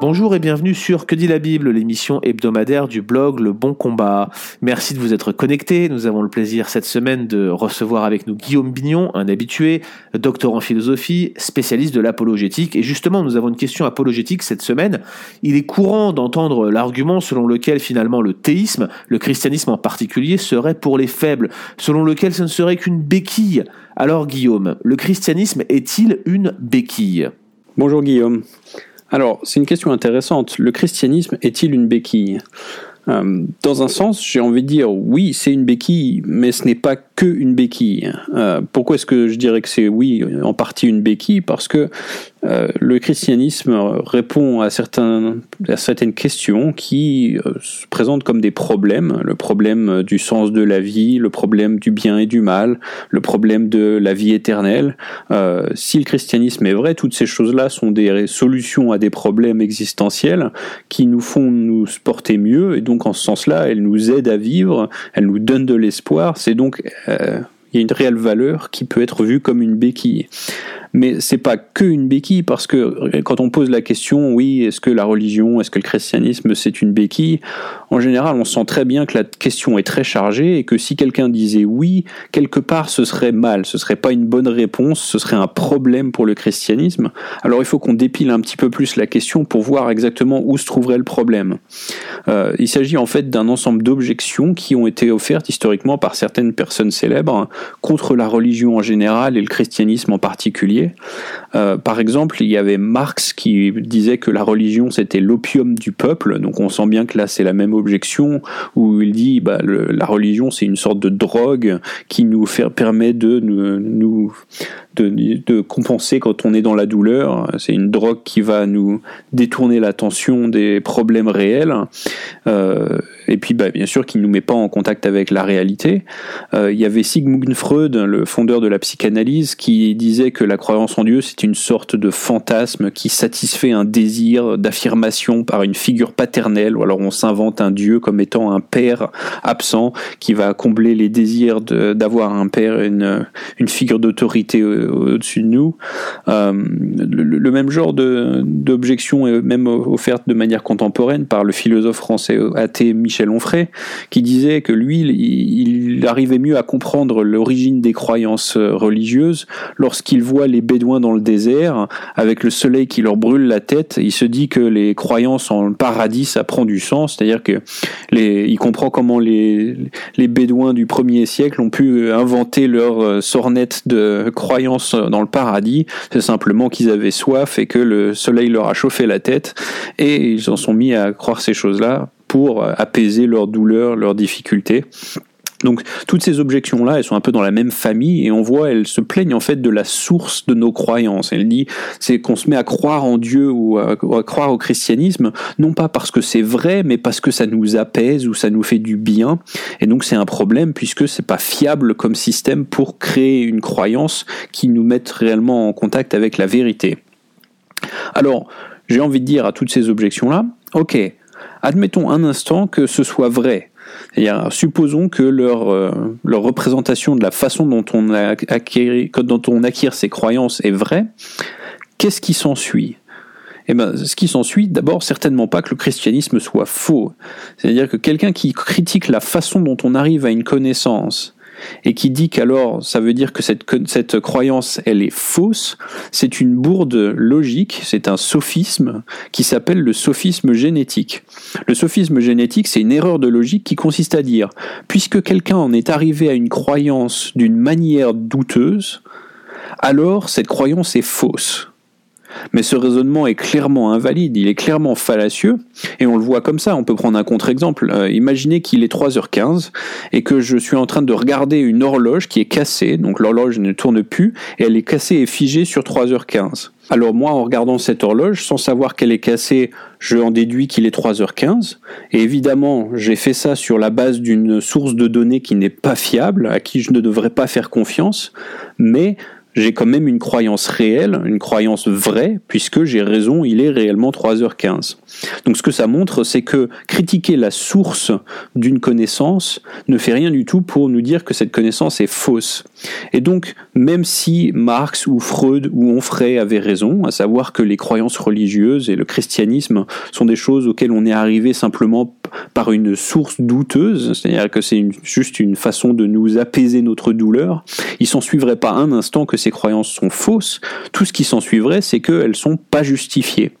Bonjour et bienvenue sur Que dit la Bible, l'émission hebdomadaire du blog Le Bon Combat. Merci de vous être connectés. Nous avons le plaisir cette semaine de recevoir avec nous Guillaume Bignon, un habitué, docteur en philosophie, spécialiste de l'apologétique. Et justement, nous avons une question apologétique cette semaine. Il est courant d'entendre l'argument selon lequel finalement le théisme, le christianisme en particulier, serait pour les faibles, selon lequel ce ne serait qu'une béquille. Alors Guillaume, le christianisme est-il une béquille? Bonjour Guillaume. Alors, c'est une question intéressante. Le christianisme est-il une béquille? Euh, dans un sens, j'ai envie de dire oui, c'est une béquille, mais ce n'est pas que une béquille. Euh, pourquoi est-ce que je dirais que c'est oui, en partie une béquille? Parce que euh, le christianisme répond à, certains, à certaines questions qui se présentent comme des problèmes. Le problème du sens de la vie, le problème du bien et du mal, le problème de la vie éternelle. si le christianisme est vrai, toutes ces choses-là sont des solutions à des problèmes existentiels qui nous font nous porter mieux et donc en ce sens-là, elle nous aide à vivre, elle nous donne de l'espoir. C'est donc euh, il y a une réelle valeur qui peut être vue comme une béquille mais c'est pas que une béquille parce que quand on pose la question, oui, est-ce que la religion, est-ce que le christianisme c'est une béquille En général, on sent très bien que la question est très chargée et que si quelqu'un disait oui, quelque part ce serait mal, ce serait pas une bonne réponse, ce serait un problème pour le christianisme. Alors il faut qu'on dépile un petit peu plus la question pour voir exactement où se trouverait le problème. Euh, il s'agit en fait d'un ensemble d'objections qui ont été offertes historiquement par certaines personnes célèbres contre la religion en général et le christianisme en particulier euh, par exemple, il y avait Marx qui disait que la religion c'était l'opium du peuple, donc on sent bien que là c'est la même objection, où il dit bah, la religion c'est une sorte de drogue qui nous permet de, compenser quand on est dans la douleur. C'est une drogue qui va nous détourner l'attention des problèmes réels. Euh, et puis, bah, bien sûr, qui ne nous met pas en contact avec la réalité. Euh, il y avait Sigmund Freud, le fondeur de la psychanalyse, qui disait que la croyance en Dieu, c'est une sorte de fantasme qui satisfait un désir d'affirmation par une figure paternelle, ou alors on s'invente un Dieu comme étant un père absent qui va combler les désirs d'avoir un père, une, figure d'autorité euh, au-dessus de nous. Euh, le, même genre d'objection est même offerte de manière contemporaine par le philosophe français athée Michel Onfray, qui disait que lui, il, arrivait mieux à comprendre l'origine des croyances religieuses lorsqu'il voit les Bédouins dans le désert, avec le soleil qui leur brûle la tête. Il se dit que les croyances en paradis, ça prend du sens, c'est-à-dire que les, il comprend comment les, les Bédouins du premier siècle ont pu inventer leur sornette de croyances dans le paradis, c'est simplement qu'ils avaient soif et que le soleil leur a chauffé la tête. Et ils en sont mis à croire ces choses-là pour apaiser leur douleur, leurs difficultés. Donc toutes ces objections-là, elles sont un peu dans la même famille et on voit, elles se plaignent en fait de la source de nos croyances. Elle dit, c'est qu'on se met à croire en Dieu ou à, croire au christianisme, non pas parce que c'est vrai, mais parce que ça nous apaise ou ça nous fait du bien. Et donc c'est un problème puisque c'est pas fiable comme système pour créer une croyance qui nous mette réellement en contact avec la vérité. Alors, j'ai envie de dire à toutes ces objections-là, ok, admettons un instant que ce soit vrai supposons que leur, euh, représentation de la façon dont on, acquiert, ces croyances est vraie. Qu'est-ce qui s'ensuit? Eh ben, ce qui s'ensuit, d'abord, certainement pas que le christianisme soit faux. C'est-à-dire que quelqu'un qui critique la façon dont on arrive à une connaissance, et qui dit qu'alors ça veut dire que cette, cette croyance elle est fausse, c'est une bourde logique, c'est un sophisme qui s'appelle le sophisme génétique. Le sophisme génétique, c'est une erreur de logique qui consiste à dire, puisque quelqu'un en est arrivé à une croyance d'une manière douteuse, alors cette croyance est fausse. Mais ce raisonnement est clairement invalide, il est clairement fallacieux, et on le voit comme ça. On peut prendre un contre-exemple. Euh, imaginez qu'il est 3h15 et que je suis en train de regarder une horloge qui est cassée, donc l'horloge ne tourne plus, et elle est cassée et figée sur 3h15. Alors moi, en regardant cette horloge, sans savoir qu'elle est cassée, je en déduis qu'il est 3h15. Et évidemment, j'ai fait ça sur la base d'une source de données qui n'est pas fiable, à qui je ne devrais pas faire confiance, mais j'ai quand même une croyance réelle, une croyance vraie, puisque j'ai raison, il est réellement 3h15. Donc ce que ça montre, c'est que critiquer la source d'une connaissance ne fait rien du tout pour nous dire que cette connaissance est fausse. Et donc, même si Marx ou Freud ou Onfray avaient raison, à savoir que les croyances religieuses et le christianisme sont des choses auxquelles on est arrivé simplement par une source douteuse, c'est-à-dire que c'est juste une façon de nous apaiser notre douleur, il s'en suivrait pas un instant que ces croyances sont fausses, tout ce qui s'en suivrait, c'est qu'elles sont pas justifiées.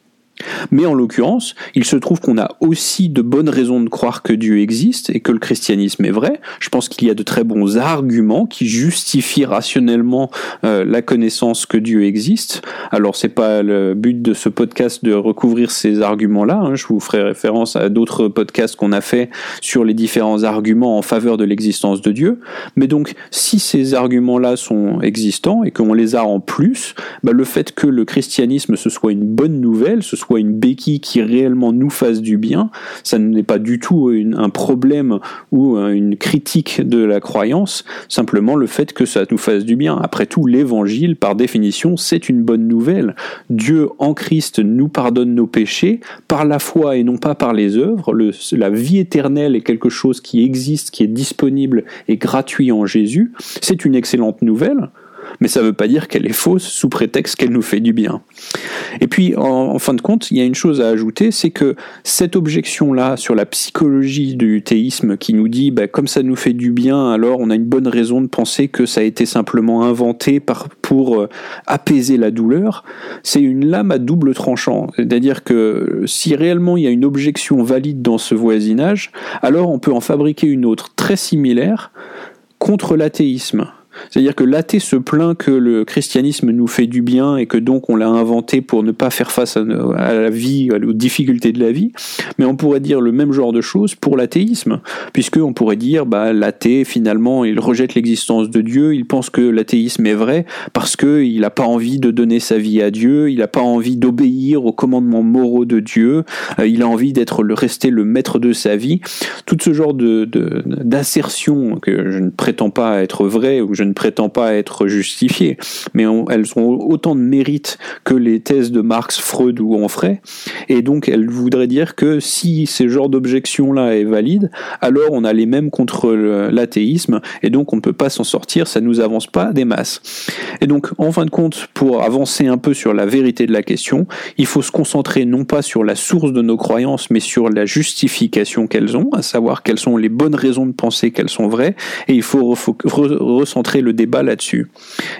Mais en l'occurrence, il se trouve qu'on a aussi de bonnes raisons de croire que Dieu existe et que le christianisme est vrai. Je pense qu'il y a de très bons arguments qui justifient rationnellement euh, la connaissance que Dieu existe. Alors c'est pas le but de ce podcast de recouvrir ces arguments-là. Hein. Je vous ferai référence à d'autres podcasts qu'on a fait sur les différents arguments en faveur de l'existence de Dieu. Mais donc, si ces arguments-là sont existants et qu'on les a en plus, bah, le fait que le christianisme ce soit une bonne nouvelle, ce soit une béquille qui réellement nous fasse du bien. Ça n'est pas du tout un problème ou une critique de la croyance, simplement le fait que ça nous fasse du bien. Après tout, l'évangile, par définition, c'est une bonne nouvelle. Dieu en Christ nous pardonne nos péchés par la foi et non pas par les œuvres. la vie éternelle est quelque chose qui existe, qui est disponible et gratuit en Jésus. C'est une excellente nouvelle mais ça ne veut pas dire qu'elle est fausse sous prétexte qu'elle nous fait du bien. Et puis, en, fin de compte, il y a une chose à ajouter, c'est que cette objection-là sur la psychologie du théisme qui nous dit, bah, comme ça nous fait du bien, alors on a une bonne raison de penser que ça a été simplement inventé pour euh, apaiser la douleur, c'est une lame à double tranchant. C'est-à-dire que si réellement il y a une objection valide dans ce voisinage, alors on peut en fabriquer une autre très similaire contre l'athéisme. C'est-à-dire que l'athée se plaint que le christianisme nous fait du bien et que donc on l'a inventé pour ne pas faire face à, la vie, aux difficultés de la vie. Mais on pourrait dire le même genre de choses pour l'athéisme, puisque on pourrait dire bah l'athée finalement il rejette l'existence de Dieu, il pense que l'athéisme est vrai parce que il n'a pas envie de donner sa vie à Dieu, il n'a pas envie d'obéir aux commandements moraux de Dieu, euh, il a envie d'être le rester le maître de sa vie. Tout ce genre de d'assertions que je ne prétends pas être vraies ou je ne prétends pas être justifiées, mais elles ont autant de mérite que les thèses de Marx, Freud ou Onfray, et donc elles voudraient dire que si ce genre d'objection-là est valide, alors on a les mêmes contre l'athéisme, et donc on ne peut pas s'en sortir, ça nous avance pas des masses. Et donc, en fin de compte, pour avancer un peu sur la vérité de la question, il faut se concentrer non pas sur la source de nos croyances, mais sur la justification qu'elles ont, à savoir quelles sont les bonnes raisons de penser qu'elles sont vraies, et il faut recentrer le débat là-dessus.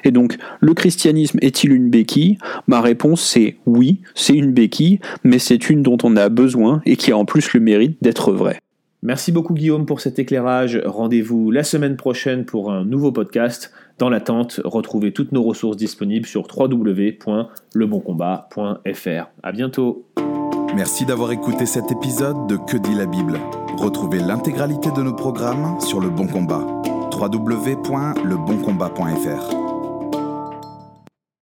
Et donc, le christianisme est-il une béquille? Ma réponse c'est oui, c'est une béquille, mais c'est une dont on a besoin et qui a en plus le mérite d'être vraie. Merci beaucoup Guillaume pour cet éclairage. Rendez-vous la semaine prochaine pour un nouveau podcast. Dans l'attente, retrouvez toutes nos ressources disponibles sur www.leboncombat.fr. À bientôt. Merci d'avoir écouté cet épisode de Que dit la Bible? Retrouvez l'intégralité de nos programmes sur Le Bon Combat www.leboncombat.fr.